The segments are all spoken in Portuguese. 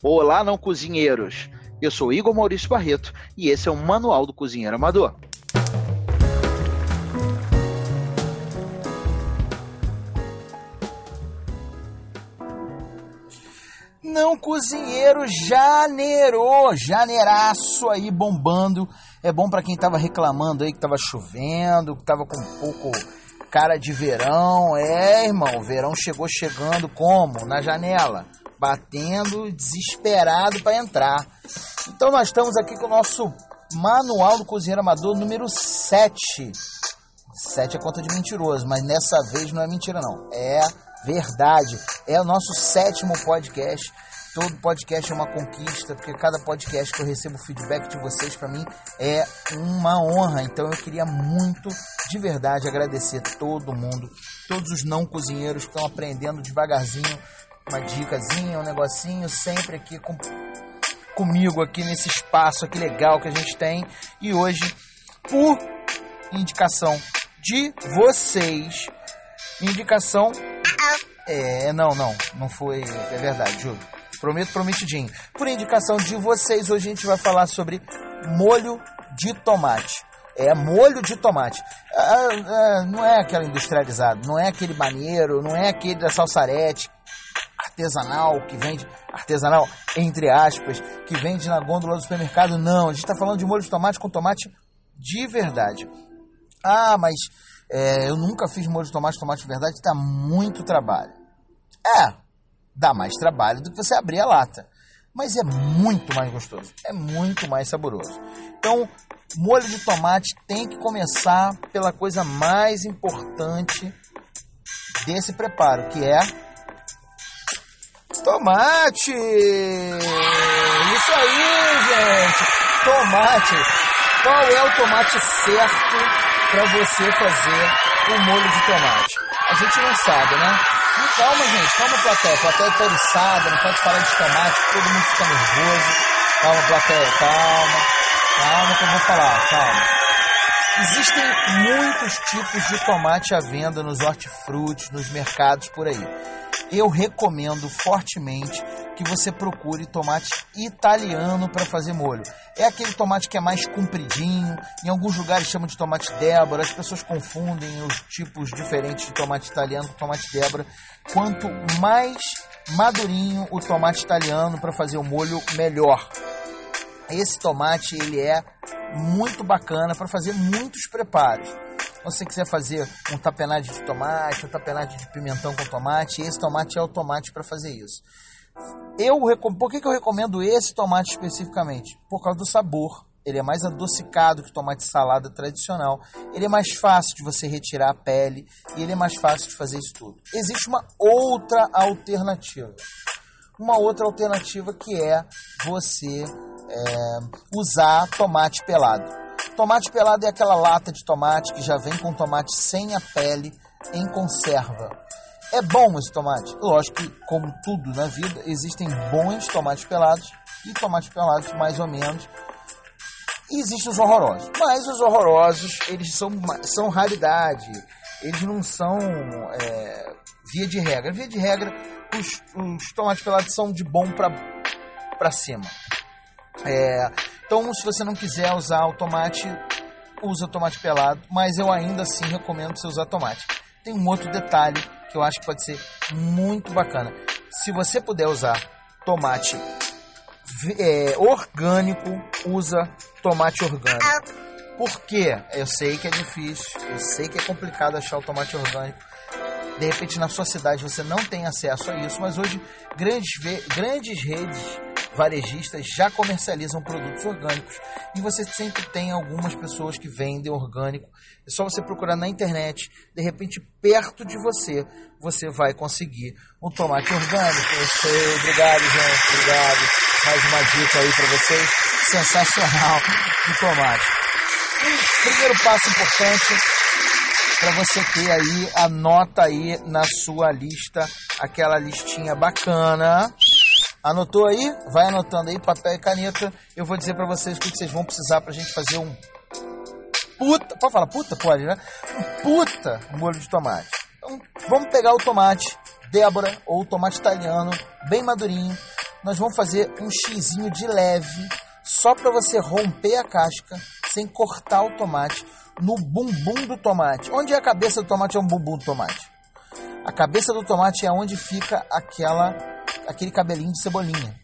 Olá, não cozinheiros! Eu sou Igor Maurício Barreto e esse é o Manual do Cozinheiro Amador. Não cozinheiro janeiro, janeiraço aí bombando. É bom para quem tava reclamando aí que tava chovendo, que tava com um pouco cara de verão. É, irmão, o verão chegou chegando como? Na janela batendo desesperado para entrar. Então nós estamos aqui com o nosso Manual do Cozinheiro Amador número 7. 7 é conta de mentiroso, mas nessa vez não é mentira não, é verdade. É o nosso sétimo podcast. Todo podcast é uma conquista, porque cada podcast que eu recebo feedback de vocês para mim é uma honra. Então eu queria muito, de verdade, agradecer todo mundo, todos os não cozinheiros que estão aprendendo devagarzinho uma dicasinha, um negocinho, sempre aqui com, comigo aqui nesse espaço aqui legal que a gente tem. E hoje, por indicação de vocês, indicação é, não, não, não foi, é verdade, juro. Prometo prometidinho. Por indicação de vocês, hoje a gente vai falar sobre molho de tomate. É molho de tomate. Ah, ah, não é aquele industrializado, não é aquele maneiro, não é aquele da salsarete artesanal que vende, artesanal entre aspas, que vende na gôndola do supermercado. Não, a gente está falando de molho de tomate com tomate de verdade. Ah, mas é, eu nunca fiz molho de tomate, tomate de verdade, dá muito trabalho. É, dá mais trabalho do que você abrir a lata. Mas é muito mais gostoso, é muito mais saboroso. Então, molho de tomate tem que começar pela coisa mais importante desse preparo, que é Tomate! Isso aí, gente! Tomate! Qual é o tomate certo para você fazer o molho de tomate? A gente não sabe, né? Calma, gente, calma, plateia. Plateia tá eriçada, não pode falar de tomate, todo mundo fica nervoso. Calma, plateia, calma. Calma que eu vou falar, calma. Existem muitos tipos de tomate à venda nos hortifrutis, nos mercados por aí eu recomendo fortemente que você procure tomate italiano para fazer molho. É aquele tomate que é mais compridinho, em alguns lugares chamam de tomate Débora, as pessoas confundem os tipos diferentes de tomate italiano com tomate Débora. Quanto mais madurinho o tomate italiano para fazer o molho, melhor. Esse tomate ele é muito bacana para fazer muitos preparos você quiser fazer um tapenade de tomate, um tapenade de pimentão com tomate, esse tomate é o tomate para fazer isso. Eu, por que, que eu recomendo esse tomate especificamente? Por causa do sabor. Ele é mais adocicado que o tomate salada tradicional. Ele é mais fácil de você retirar a pele e ele é mais fácil de fazer isso tudo. Existe uma outra alternativa. Uma outra alternativa que é você é, usar tomate pelado. Tomate pelado é aquela lata de tomate que já vem com tomate sem a pele em conserva. É bom esse tomate? Lógico que, como tudo na vida, existem bons tomates pelados e tomates pelados mais ou menos. E existem os horrorosos. Mas os horrorosos, eles são, são raridade. Eles não são é, via de regra. Via de regra, os, os tomates pelados são de bom para cima. É, então, se você não quiser usar o tomate, usa tomate pelado, mas eu ainda assim recomendo você usar tomate. Tem um outro detalhe que eu acho que pode ser muito bacana. Se você puder usar tomate é, orgânico, usa tomate orgânico. Por quê? Eu sei que é difícil, eu sei que é complicado achar o tomate orgânico. De repente na sua cidade você não tem acesso a isso, mas hoje grandes, grandes redes varejistas já comercializam produtos orgânicos e você sempre tem algumas pessoas que vendem orgânico. É só você procurar na internet, de repente perto de você, você vai conseguir um tomate orgânico. Eu sei, obrigado, gente, obrigado. Mais uma dica aí para vocês, sensacional de tomate. Um primeiro passo importante para você ter aí, anota aí na sua lista aquela listinha bacana Anotou aí? Vai anotando aí, papel e caneta. Eu vou dizer para vocês o que vocês vão precisar pra gente fazer um puta. Pode falar puta? Pode, né? Um puta molho de tomate. Então, vamos pegar o tomate Débora ou tomate italiano, bem madurinho. nós vamos fazer um xizinho de leve, só para você romper a casca sem cortar o tomate no bumbum do tomate. Onde é a cabeça do tomate é um bumbum do tomate. A cabeça do tomate é onde fica aquela aquele cabelinho de cebolinha.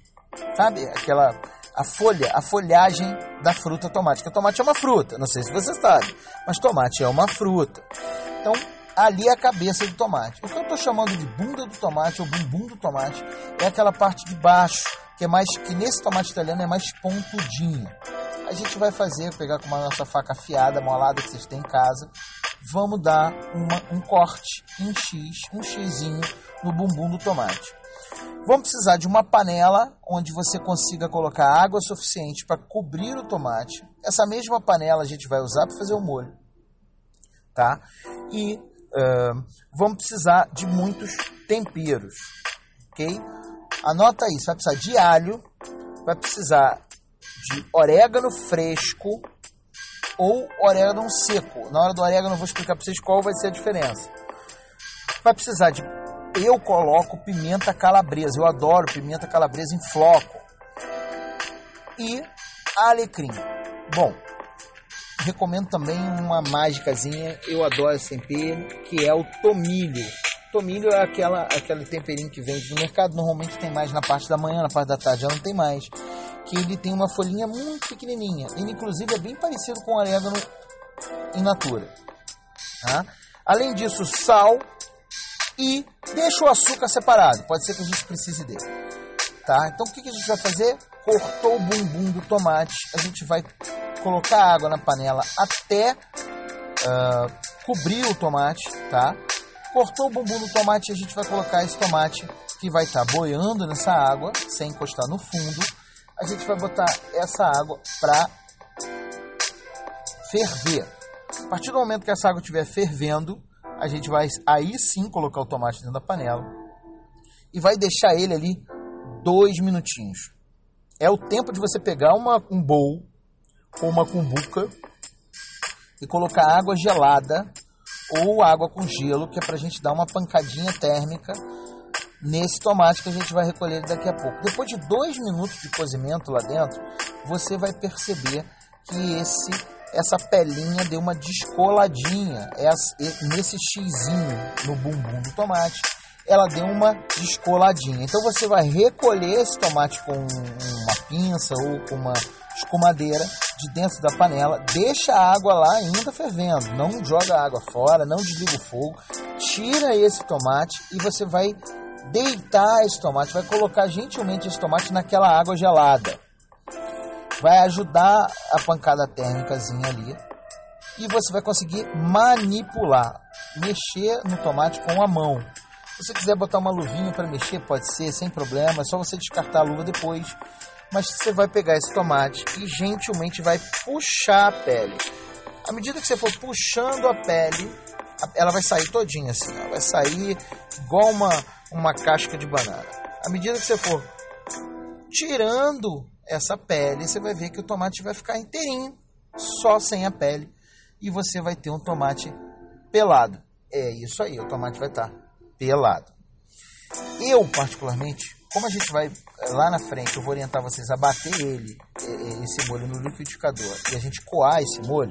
Sabe? Aquela a folha, a folhagem da fruta tomate. Porque tomate é uma fruta, não sei se você sabe, mas tomate é uma fruta. Então, ali é a cabeça do tomate. O que eu estou chamando de bunda do tomate ou bumbum do tomate é aquela parte de baixo, que é mais que nesse tomate italiano é mais pontudinha. A gente vai fazer, pegar com uma nossa faca afiada, molada que vocês têm em casa, vamos dar uma, um corte em X, um xizinho no bumbum do tomate. Vamos precisar de uma panela onde você consiga colocar água suficiente para cobrir o tomate. Essa mesma panela a gente vai usar para fazer o molho, tá? E uh, vamos precisar de muitos temperos, ok? Anota isso, vai precisar de alho, vai precisar de orégano fresco ou orégano seco. Na hora do orégano eu vou explicar para vocês qual vai ser a diferença. Vai precisar de eu coloco pimenta calabresa. Eu adoro pimenta calabresa em floco. E alecrim. Bom, recomendo também uma mágicazinha. Eu adoro esse tempero, que é o tomilho. Tomilho é aquela, aquele temperinho que vende no mercado. Normalmente tem mais na parte da manhã, na parte da tarde já não tem mais. Que ele tem uma folhinha muito pequenininha. Ele, inclusive, é bem parecido com orégano in natura. Tá? Além disso, sal, e deixa o açúcar separado. Pode ser que a gente precise dele. Tá? Então o que, a gente vai fazer? Cortou o bumbum do tomate, a gente vai colocar água na panela até uh, cobrir o tomate, tá? Cortou o bumbum do tomate, a gente vai colocar esse tomate que vai estar tá boiando nessa água, sem encostar no fundo. A gente vai botar essa água para ferver. A partir do momento que essa água estiver fervendo, a gente vai aí sim colocar o tomate dentro da panela e vai deixar ele ali dois minutinhos. É o tempo de você pegar uma, um bowl ou uma cumbuca e colocar água gelada ou água com gelo, que é para a gente dar uma pancadinha térmica nesse tomate que a gente vai recolher daqui a pouco. Depois de dois minutos de cozimento lá dentro, você vai perceber que esse essa pelinha deu uma descoladinha nesse xizinho no bumbum do tomate. Ela deu uma descoladinha. Então você vai recolher esse tomate com uma pinça ou com uma escumadeira de dentro da panela, deixa a água lá ainda fervendo, não joga a água fora, não desliga o fogo, tira esse tomate e você vai deitar esse tomate, vai colocar gentilmente esse tomate naquela água gelada vai ajudar a pancada térmicazinha ali e você vai conseguir manipular, mexer no tomate com a mão. Se você quiser botar uma luvinha para mexer, pode ser, sem problema, é só você descartar a luva depois. Mas você vai pegar esse tomate e gentilmente vai puxar a pele. À medida que você for puxando a pele, ela vai sair todinha assim, ela vai sair igual uma, uma casca de banana. À medida que você for tirando essa pele, você vai ver que o tomate vai ficar inteirinho, só sem a pele, e você vai ter um tomate pelado. É isso aí, o tomate vai estar pelado. Eu, particularmente, como a gente vai eh, lá na frente, eu vou orientar vocês a bater ele, eh, eh, esse molho no liquidificador, e a gente coar esse molho,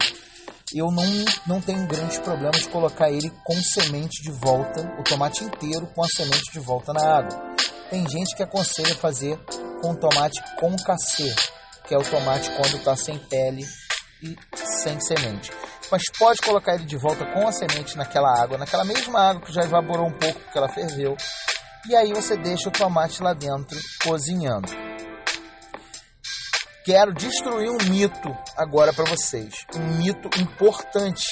eu não, não tenho grandes problemas de colocar ele com semente de volta, o tomate inteiro com a semente de volta na água. Tem gente que aconselha fazer com tomate com cacê, que é o tomate quando está sem pele e sem semente. Mas pode colocar ele de volta com a semente naquela água, naquela mesma água que já evaporou um pouco porque ela ferveu. E aí você deixa o tomate lá dentro cozinhando. Quero destruir um mito agora para vocês, um mito importante.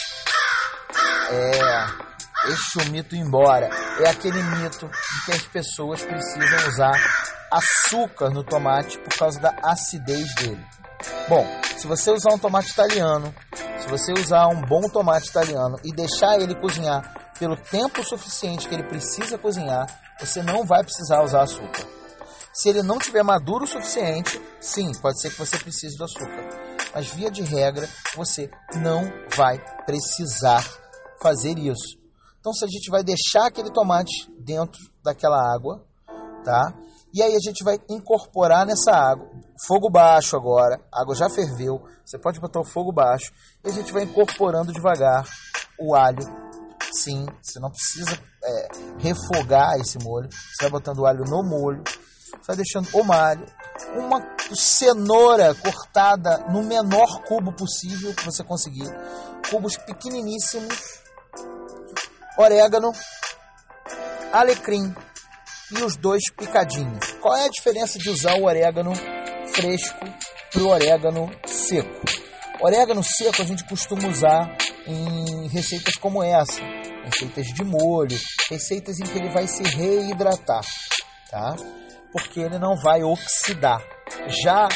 É, Deixa o mito embora. É aquele mito de que as pessoas precisam usar açúcar no tomate por causa da acidez dele. Bom, se você usar um tomate italiano, se você usar um bom tomate italiano e deixar ele cozinhar pelo tempo suficiente que ele precisa cozinhar, você não vai precisar usar açúcar. Se ele não tiver maduro o suficiente, sim, pode ser que você precise do açúcar. Mas via de regra, você não vai precisar fazer isso. Então, se a gente vai deixar aquele tomate dentro daquela água, tá? E aí a gente vai incorporar nessa água, fogo baixo agora, a água já ferveu, você pode botar o fogo baixo, e a gente vai incorporando devagar o alho. Sim, você não precisa é, refogar esse molho, você vai botando o alho no molho, vai deixando o alho, uma cenoura cortada no menor cubo possível que você conseguir, cubos pequeniníssimos, orégano, alecrim, e os dois picadinhos. Qual é a diferença de usar o orégano fresco para o orégano seco? Orégano seco a gente costuma usar em receitas como essa, receitas de molho, receitas em que ele vai se reidratar, tá? Porque ele não vai oxidar. Já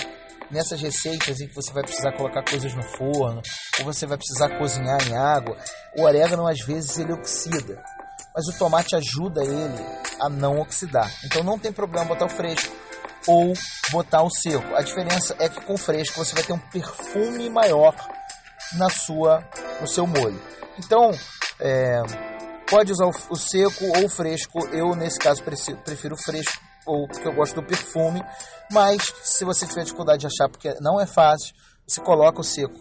nessas receitas em que você vai precisar colocar coisas no forno, ou você vai precisar cozinhar em água, o orégano às vezes ele oxida mas o tomate ajuda ele a não oxidar. Então não tem problema botar o fresco ou botar o seco. A diferença é que com o fresco você vai ter um perfume maior na sua, no seu molho. Então é, pode usar o, seco ou o fresco. Eu nesse caso prefiro o fresco ou porque eu gosto do perfume. Mas se você tiver dificuldade de achar porque não é fácil, você coloca o seco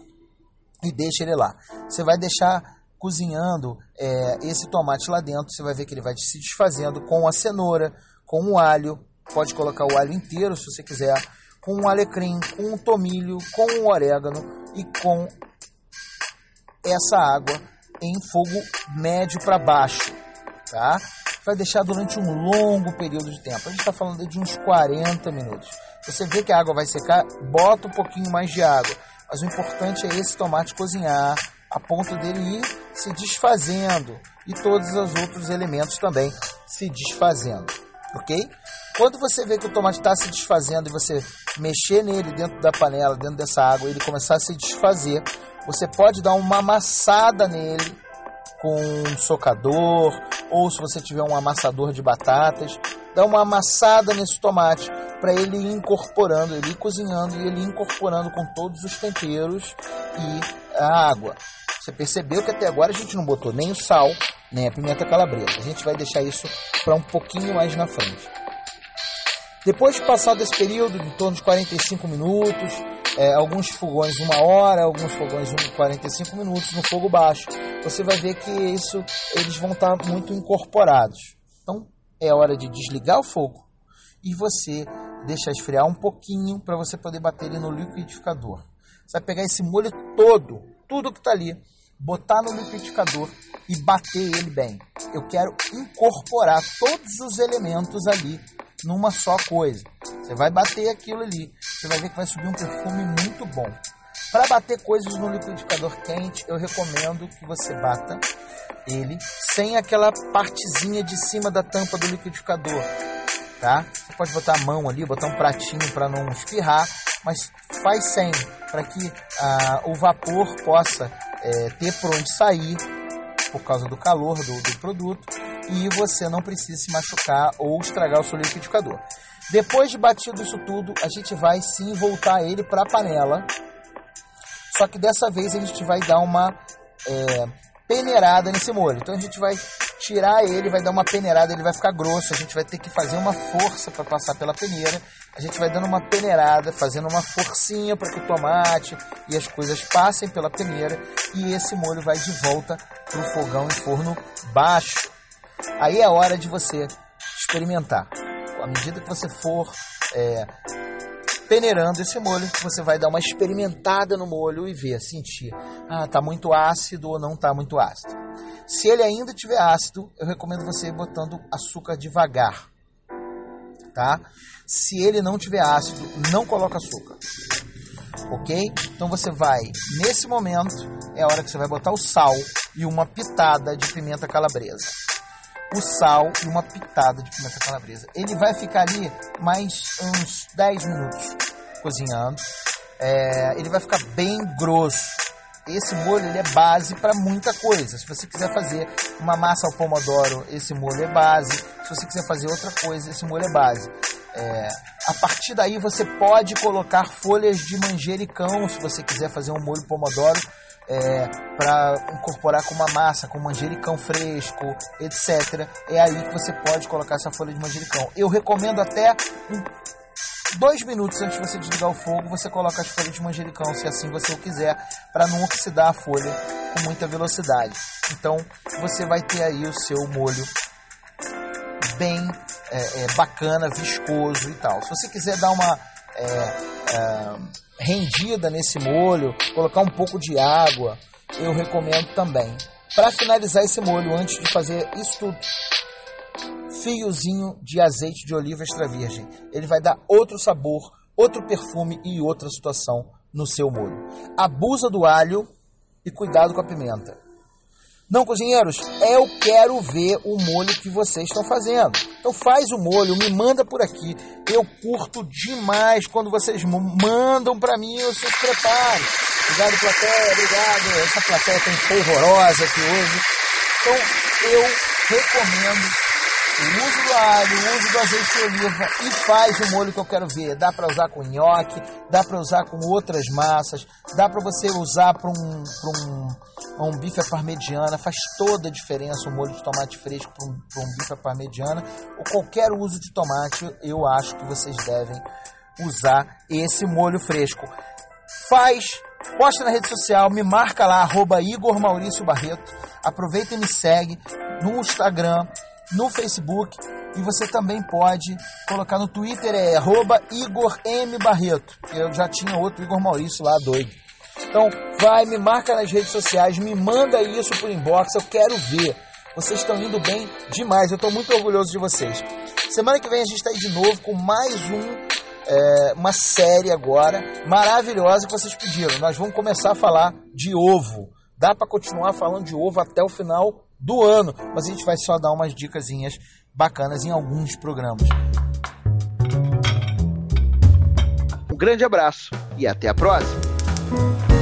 e deixa ele lá. Você vai deixar cozinhando é, esse tomate lá dentro, você vai ver que ele vai se desfazendo com a cenoura, com o alho, pode colocar o alho inteiro se você quiser, com o alecrim, com o tomilho, com o orégano e com essa água em fogo médio para baixo, tá? Vai deixar durante um longo período de tempo. A gente está falando de uns 40 minutos. Você vê que a água vai secar, bota um pouquinho mais de água. Mas o importante é esse tomate cozinhar, a ponto dele ir se desfazendo e todos os outros elementos também se desfazendo, ok? Quando você vê que o tomate está se desfazendo e você mexer nele dentro da panela, dentro dessa água, ele começar a se desfazer, você pode dar uma amassada nele com um socador ou se você tiver um amassador de batatas, dá uma amassada nesse tomate para ele ir incorporando, ele ir cozinhando e ele ir incorporando com todos os temperos e a água. Você percebeu que até agora a gente não botou nem o sal, nem a pimenta calabresa. A gente vai deixar isso para um pouquinho mais na frente. Depois de passar desse período, de torno de 45 minutos, é, alguns fogões uma hora, alguns fogões 45 minutos no fogo baixo, você vai ver que isso eles vão estar tá muito incorporados. Então é hora de desligar o fogo e você deixar esfriar um pouquinho para você poder bater ele no liquidificador. Você vai pegar esse molho todo, tudo que está ali, botar no liquidificador e bater ele bem. Eu quero incorporar todos os elementos ali numa só coisa. Você vai bater aquilo ali, você vai ver que vai subir um perfume muito bom. Para bater coisas no liquidificador quente, eu recomendo que você bata ele sem aquela partezinha de cima da tampa do liquidificador, tá? Você pode botar a mão ali, botar um pratinho para não espirrar, mas faz sem, para que ah, o vapor possa é, ter por onde sair por causa do calor do, do produto e você não precisa se machucar ou estragar o seu liquidificador. Depois de batido isso tudo, a gente vai sim voltar ele para a panela. Só que dessa vez a gente vai dar uma é, peneirada nesse molho. Então a gente vai tirar ele, vai dar uma peneirada, ele vai ficar grosso. A gente vai ter que fazer uma força para passar pela peneira. A gente vai dando uma peneirada, fazendo uma forcinha para que o tomate e as coisas passem pela peneira e esse molho vai de volta para o fogão em forno baixo. Aí é hora de você experimentar. À medida que você for é, peneirando esse molho, você vai dar uma experimentada no molho e ver, sentir, ah, tá muito ácido ou não tá muito ácido. Se ele ainda tiver ácido, eu recomendo você ir botando açúcar devagar, tá? Se ele não tiver ácido, não coloca açúcar, ok? Então você vai, nesse momento, é a hora que você vai botar o sal e uma pitada de pimenta calabresa o sal e uma pitada de pimenta calabresa. Ele vai ficar ali mais uns 10 minutos cozinhando. É, ele vai ficar bem grosso. Esse molho ele é base para muita coisa. Se você quiser fazer uma massa ao pomodoro, esse molho é base. Se você quiser fazer outra coisa, esse molho é base. É, a partir daí você pode colocar folhas de manjericão se você quiser fazer um molho pomodoro é, para incorporar com uma massa, com manjericão fresco, etc. É aí que você pode colocar essa folha de manjericão. Eu recomendo até dois minutos antes de você desligar o fogo, você coloca as folhas de manjericão, se assim você o quiser, para não oxidar a folha com muita velocidade. Então você vai ter aí o seu molho bem é, é, bacana, viscoso e tal. Se você quiser dar uma é, é, rendida nesse molho, colocar um pouco de água, eu recomendo também. Para finalizar esse molho, antes de fazer isso tudo, fiozinho de azeite de oliva extra virgem. Ele vai dar outro sabor, outro perfume e outra situação no seu molho. Abusa do alho e cuidado com a pimenta. Não, cozinheiros, eu quero ver o molho que vocês estão fazendo. Então faz o molho, me manda por aqui. Eu curto demais quando vocês mandam para mim os seus preparos. Obrigado, plateia, obrigado. Essa plateia tem polvorosa aqui hoje. Então eu recomendo o uso do alho, o uso do azeite de oliva e faz o molho que eu quero ver. Dá para usar com nhoque, dá para usar com outras massas, dá para você usar para um, um, um bife à parmegiana, faz toda a diferença o molho de tomate fresco para um, um bife à parmegiana ou qualquer uso de tomate, eu acho que vocês devem usar esse molho fresco. Faz, posta na rede social, me marca lá, arroba Igor Maurício Barreto, aproveita e me segue no Instagram, no Facebook e você também pode colocar no Twitter, é arroba Igor M. Barreto. Eu já tinha outro Igor Maurício lá, doido. Então, vai, me marca nas redes sociais, me manda isso por inbox, eu quero ver. Vocês estão indo bem demais, eu estou muito orgulhoso de vocês. Semana que vem a gente está aí de novo com mais um, é, uma série agora maravilhosa que vocês pediram. Nós vamos começar a falar de ovo. Dá para continuar falando de ovo até o final do ano, mas a gente vai só dar umas dicasinhas bacanas em alguns programas. Um grande abraço e até a próxima!